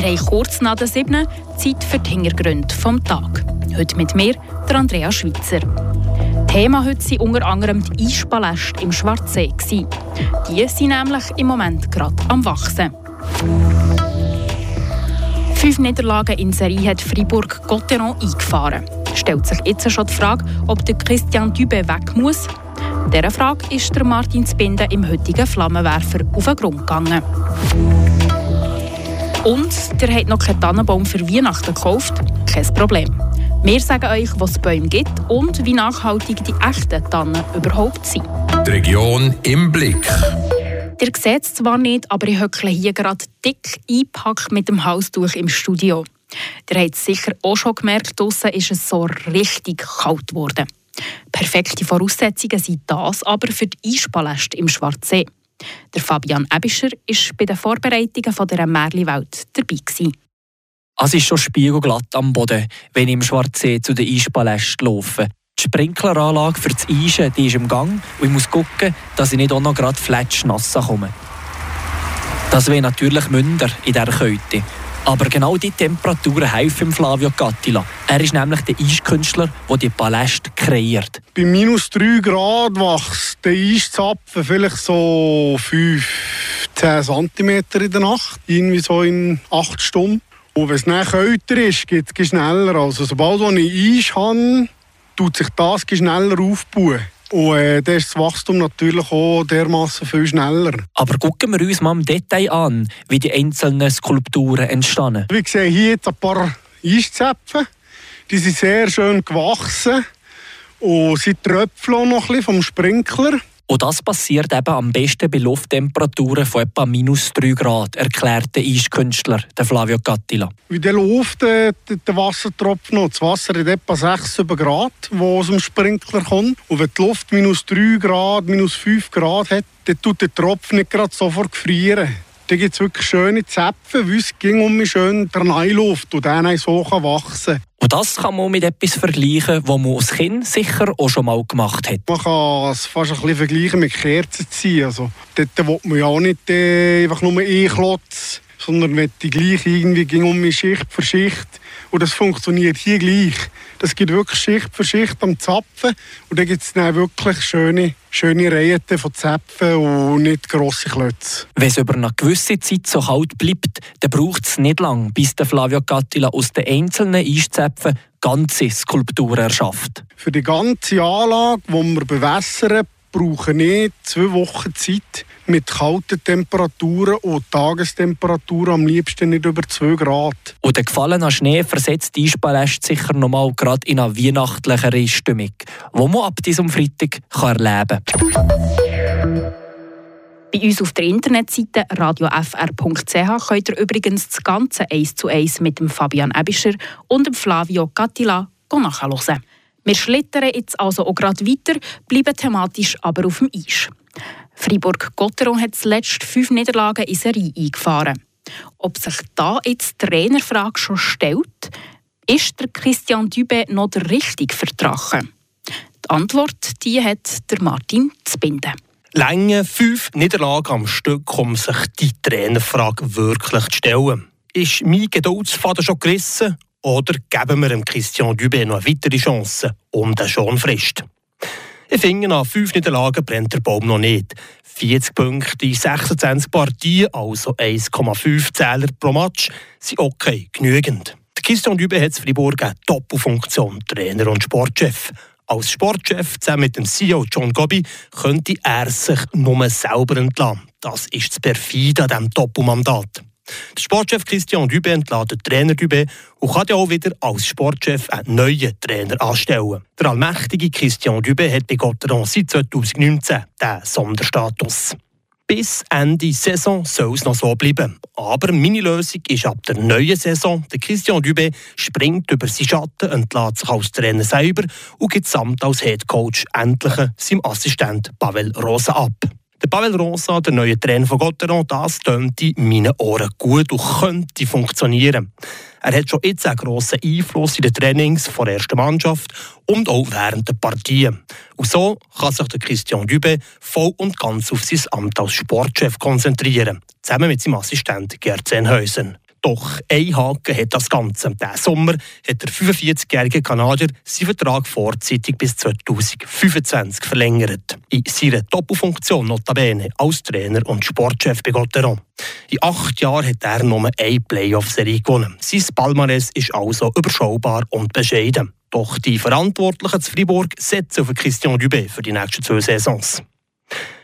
Wir haben kurz nach der 7. Zeit für die Hintergründe vom Tag. Heute mit mir, der Andrea Schweitzer. Thema heute waren unter anderem die Eispaläste im Schwarzsee. Die sind nämlich im Moment gerade am Wachsen. Fünf Niederlagen in Serie hat Fribourg Gotteron eingefahren. Stellt sich jetzt schon die Frage, ob der Christian Dübe weg muss. Dieser Frage ist der Martin Zbinden im heutigen Flammenwerfer auf den Grund gegangen. Und der hat noch keinen Tannenbaum für Weihnachten gekauft? Kein Problem. Wir sagen euch, was es Bäume gibt und wie nachhaltig die echten Tannen überhaupt sind. Die Region im Blick. Ihr seht es zwar nicht, aber ich höckle hier gerade dick eingepackt mit dem Halstuch im Studio. Ihr habt es sicher auch schon gemerkt, draussen ist es so richtig kalt geworden. Perfekte Voraussetzungen sind das aber für die Eispaläste im Schwarzsee. Der Fabian Ebischer war bei den Vorbereitungen von dieser Märliwelt dabei. Es ist schon spiegelglatt am Boden, wenn ich im Schwarzsee zu den Eispalästen laufe. Die Sprinkleranlage für das Eisen die ist im Gang und ich muss schauen, dass ich nicht auch noch gerade fletschnass komme. Das wäre natürlich Münder in dieser Kälte. Aber genau diese Temperaturen helfen Flavio Gattila. Er ist nämlich der Eiskünstler, der die Paläste kreiert. Bei minus 3 Grad wächst der Eiszapfen vielleicht so 5, 10 cm in der Nacht. Irgendwie so in 8 Stunden. Und wenn es dann kälter ist, geht es schneller. Also sobald ich Eis habe, tut sich das schneller aufbauen. Und äh, dann ist das Wachstum natürlich auch dermaßen viel schneller. Aber gucken wir uns mal im Detail an, wie die einzelnen Skulpturen entstanden. Wir sehen hier jetzt ein paar Eiszäpfe. Die sind sehr schön gewachsen und sie tröpfeln noch ein bisschen vom Sprinkler. Und das passiert eben am besten bei Lufttemperaturen von etwa minus 3 Grad, erklärt der Eiskünstler Flavio Gattila. Wie der Luft, äh, der Wassertropfen noch. Das Wasser hat etwa 6 Grad, wo aus dem Sprinkler kommt. Und wenn die Luft minus 3 Grad, minus 5 Grad hat, dann tut der Tropfen nicht gerade sofort gefrieren. Da gibt es wirklich schöne Zäpfe, wie es ging um mich schön der Neuluft und dann so wachsen. Und das kann man mit etwas vergleichen, was man als Kind sicher auch schon mal gemacht hat. Man kann es fast ein bisschen vergleichen mit Kerzen ziehen. Also, dort will man ja auch nicht äh, einfach nur einklotzen, sondern die gleich irgendwie ging um mich Schicht für Schicht. Und das funktioniert hier gleich. Das gibt wirklich Schicht für Schicht am Zapfen. Und dann gibt es dann wirklich schöne, schöne Reihen von Zapfen und nicht grosse Klötze. Wenn es über eine gewisse Zeit so kalt bleibt, dann braucht es nicht lange, bis der Flavio Gattila aus den einzelnen Eiszäpfen ganze Skulpturen erschafft. Für die ganze Anlage, die wir bewässern, brauche ich zwei Wochen Zeit mit kalten Temperaturen und Tagestemperaturen am liebsten nicht über 2 Grad. Und der gefallene Schnee versetzt die Eispaläste sicher noch mal gerade in eine weihnachtlichere Stimmung, die man ab diesem Freitag kann erleben kann. Bei uns auf der Internetseite radiofr.ch könnt ihr übrigens das Ganze eins zu eins mit dem Fabian Ebischer und dem Flavio Gattila nachhören. Wir schlittern jetzt also auch gerade weiter, bleiben thematisch aber auf dem Eis. Fribourg-Gotteron hat zuletzt fünf Niederlagen in Serie eingefahren. Ob sich da jetzt die Trainerfrage schon stellt, ist der Christian Dübe noch der richtige Vertrachen? Die Antwort die hat der Martin Zbinden. Länge fünf Niederlagen am Stück, um sich die Trainerfrage wirklich zu stellen. Ist mein Geduldsfaden schon gerissen oder geben wir dem Christian Dubé noch eine weitere Chance um den Schonfrist? Ich finde, nach fünf Niederlagen brennt der Baum noch nicht. 40 Punkte in 26 Partien, also 1,5 Zähler pro Match, sind okay, genügend. Der Christian Dubé hat Fribourg eine Doppelfunktion, Trainer und Sportchef. Als Sportchef zusammen mit dem CEO John Gobby könnte er sich nur selber entlassen. Das ist das Perfide an diesem Doppelmandat. Der Sportchef Christian Dubé entlädt den Trainer Dubé und kann ja auch wieder als Sportchef einen neuen Trainer anstellen. Der allmächtige Christian Dubé hat bei Gotteron seit 2019 diesen Sonderstatus. Bis Ende Saison soll es noch so bleiben. Aber meine Lösung ist ab der neuen Saison, der Christian Dubé springt über seinen Schatten, entlädt sich als Trainer selber und gibt samt als Head Coach endlich seinem Assistent Pavel Rosa ab. Der Pavel Rosa, der neue Trainer von Gotteron, das tönt in meinen Ohren gut und könnte funktionieren. Er hat schon jetzt einen grossen Einfluss in den Trainings der ersten Mannschaft und auch während der Partien. Und so kann sich der Christian Dübe voll und ganz auf sein Amt als Sportchef konzentrieren, zusammen mit seinem Assistent Gerd Senhäusen. Doch ein Haken hat das Ganze. Diesen Sommer hat der 45-jährige Kanadier seinen Vertrag vorzeitig bis 2025 verlängert. In seiner Doppelfunktion notabene als Trainer und Sportchef bei Gotteron. In acht Jahren hat er nur eine Playoff-Serie gewonnen. Sein Palmares ist also überschaubar und bescheiden. Doch die Verantwortlichen zu Fribourg setzen auf Christian Dubé für die nächsten zwei Saisons.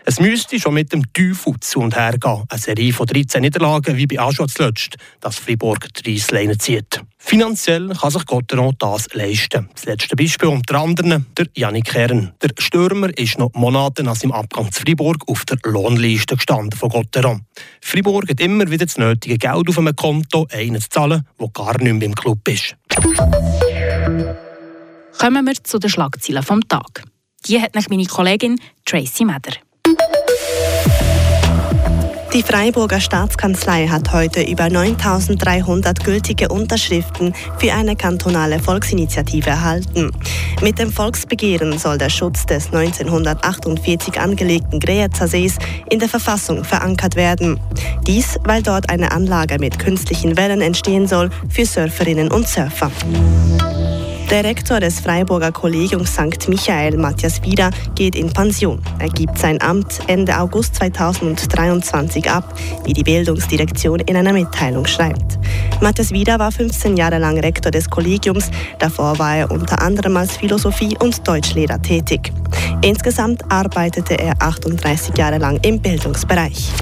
Es müsste schon mit dem Teufel zu und her gehen. Eine Serie von 13 Niederlagen wie bei Aschua zuletzt, dass Fribourg die Reissleine zieht. Finanziell kann sich Gotteron das leisten. Das letzte Beispiel unter anderem der Janik Kern. Der Stürmer ist noch Monate nach seinem Abgang zu Fribourg auf der Lohnliste gestanden von Gotteron. Fribourg hat immer wieder das nötige Geld auf einem Konto, einen zu zahlen, der gar nicht mehr im Club ist. Kommen wir zu den Schlagzeilen vom Tag. Die hat mich meine Kollegin Tracy Meder. Die Freiburger Staatskanzlei hat heute über 9300 gültige Unterschriften für eine kantonale Volksinitiative erhalten. Mit dem Volksbegehren soll der Schutz des 1948 angelegten Greezer Sees in der Verfassung verankert werden. Dies, weil dort eine Anlage mit künstlichen Wellen entstehen soll für Surferinnen und Surfer. Der Rektor des Freiburger Kollegiums St. Michael, Matthias Wieder, geht in Pension. Er gibt sein Amt Ende August 2023 ab, wie die Bildungsdirektion in einer Mitteilung schreibt. Matthias Wieder war 15 Jahre lang Rektor des Kollegiums. Davor war er unter anderem als Philosophie- und Deutschlehrer tätig. Insgesamt arbeitete er 38 Jahre lang im Bildungsbereich.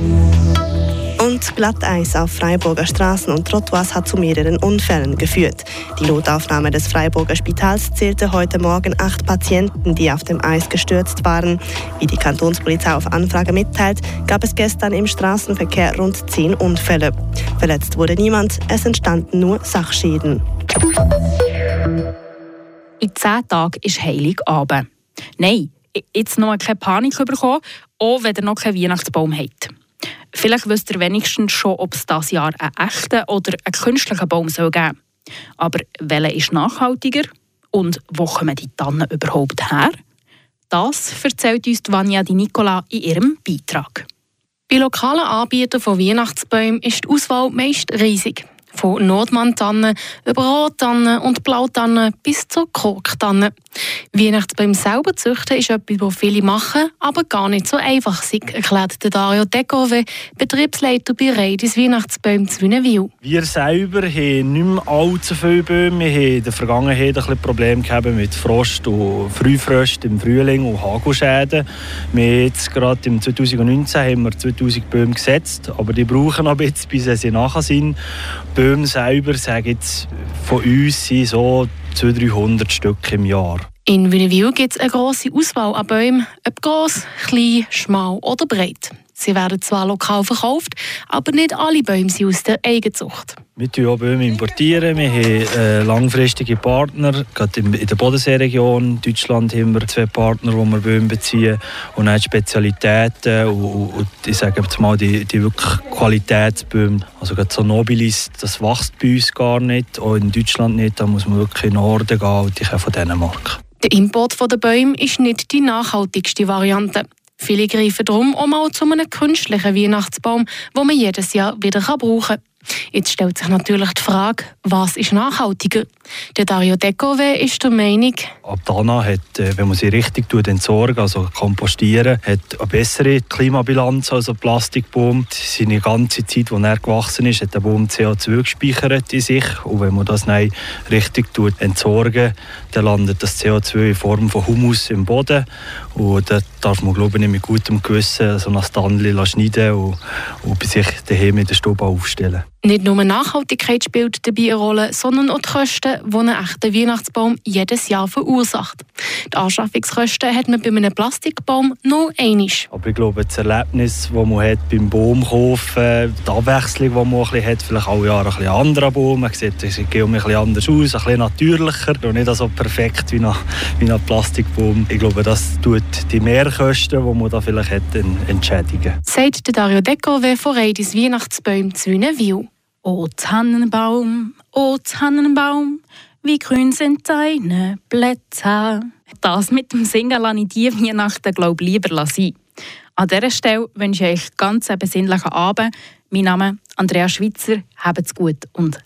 Und Glatteis auf Freiburger Straßen und Trottoirs hat zu mehreren Unfällen geführt. Die Notaufnahme des Freiburger Spitals zählte heute Morgen acht Patienten, die auf dem Eis gestürzt waren. Wie die Kantonspolizei auf Anfrage mitteilt, gab es gestern im Straßenverkehr rund zehn Unfälle. Verletzt wurde niemand, es entstanden nur Sachschäden. In zehn Tagen ist Heiligabend. Nein, jetzt noch keine Panik bekommen, auch wenn ihr noch keinen Weihnachtsbaum habt. Vielleicht wisst ihr wenigstens schon, ob es dieses Jahr einen echten oder einen künstlichen Baum soll geben soll. Aber welcher ist nachhaltiger? Und wo kommen die Tannen überhaupt her? Das erzählt uns Vanya Di Nicola in ihrem Beitrag. Bei lokalen Anbietern von Weihnachtsbäumen ist die Auswahl meist riesig. Von Nordmann-Tannen über Rottannen und Blautannen bis zur Korktannen. Weihnachtsbäume selber züchten ist etwas, das viele machen, aber gar nicht so einfach ist, erklärt Dario Dekove, Betriebsleiter bei Reidis Weihnachtsbäume zu Wünnewil. Wir selber haben nicht mehr allzu viele Bäume. Wir haben in der Vergangenheit ein Probleme gehabt mit Frost und Frühfrost im Frühling und Hagelschäden. Wir jetzt gerade im 2019 haben wir 2000 Bäume gesetzt, aber die brauchen noch ein bisschen, bis sie nachher sind. Bäume selber, sagen jetzt von uns, sind so 200, 300 Stück im Jahr. In Wünnewil gibt es eine grosse Auswahl an Bäumen, ob gross, klein, schmal oder breit. Sie werden zwar lokal verkauft, aber nicht alle Bäume sind aus der Eigenzucht. Wir importieren auch Bäume. Importieren. Wir haben äh, langfristige Partner. Gerade in, der Bodenseeregion Deutschland haben wir zwei Partner, wo wir Bäume beziehen. Und dann Spezialitäten und, und, ich sage jetzt mal die, die wirklich Qualitätsbäume. Also gerade so Nobilis, das wächst bei uns gar nicht. Auch in Deutschland nicht. Da muss man wirklich in den Norden gehen und die kommen von Dänemark. Der Import der Bäume ist nicht die nachhaltigste Variante. Viele greifen darum auch mal zu einem künstlichen Weihnachtsbaum, den man jedes Jahr wieder brauchen kann. Jetzt stellt sich natürlich die Frage, was ist nachhaltiger? Der Dario Dekove ist der Meinung, Abdana hat, äh, wenn man sie richtig entsorgen, also kompostieren, hat eine bessere Klimabilanz als ein Plastikbaum. Seine ganze Zeit, wo er gewachsen ist, hat der Baum CO2 gespeichert in sich. Und wenn man das nicht richtig entsorgen, dann landet das CO2 in Form von Humus im Boden. Und da darf man, glaube ich, mit gutem Gewissen so ein Stanley schneiden und, und bei sich daheim in der Stube aufstellen. Nicht nur Nachhaltigkeit spielt dabei eine Rolle, sondern auch die Kosten, die ein echter Weihnachtsbaum jedes Jahr verursacht. Die Anschaffungskosten hat man bei einem Plastikbaum nur einmal. Aber ich glaube, das Erlebnis, das man hat beim Baum kaufen, die Abwechslung, die man ein hat, vielleicht alle Jahre ein bisschen anderer Baum, man sieht, es sieht ein bisschen anders aus, ein bisschen natürlicher und nicht so perfekt wie ein, wie ein Plastikbaum. Ich glaube, das tut die Mehrkosten, die man da vielleicht hat, entschädigen. Sagt Dario Dekove von Reidis Weihnachtsbäume zu Wünnewil. O Tannenbaum, o Tannenbaum, wie grün sind deine Blätter. Das mit dem Singen lasse ich die Weihnachten, glaube lieber sein. An dieser Stelle wünsche ich euch ganz einen besinnlichen Abend. Mein Name ist Andrea Schweitzer. Habt's gut und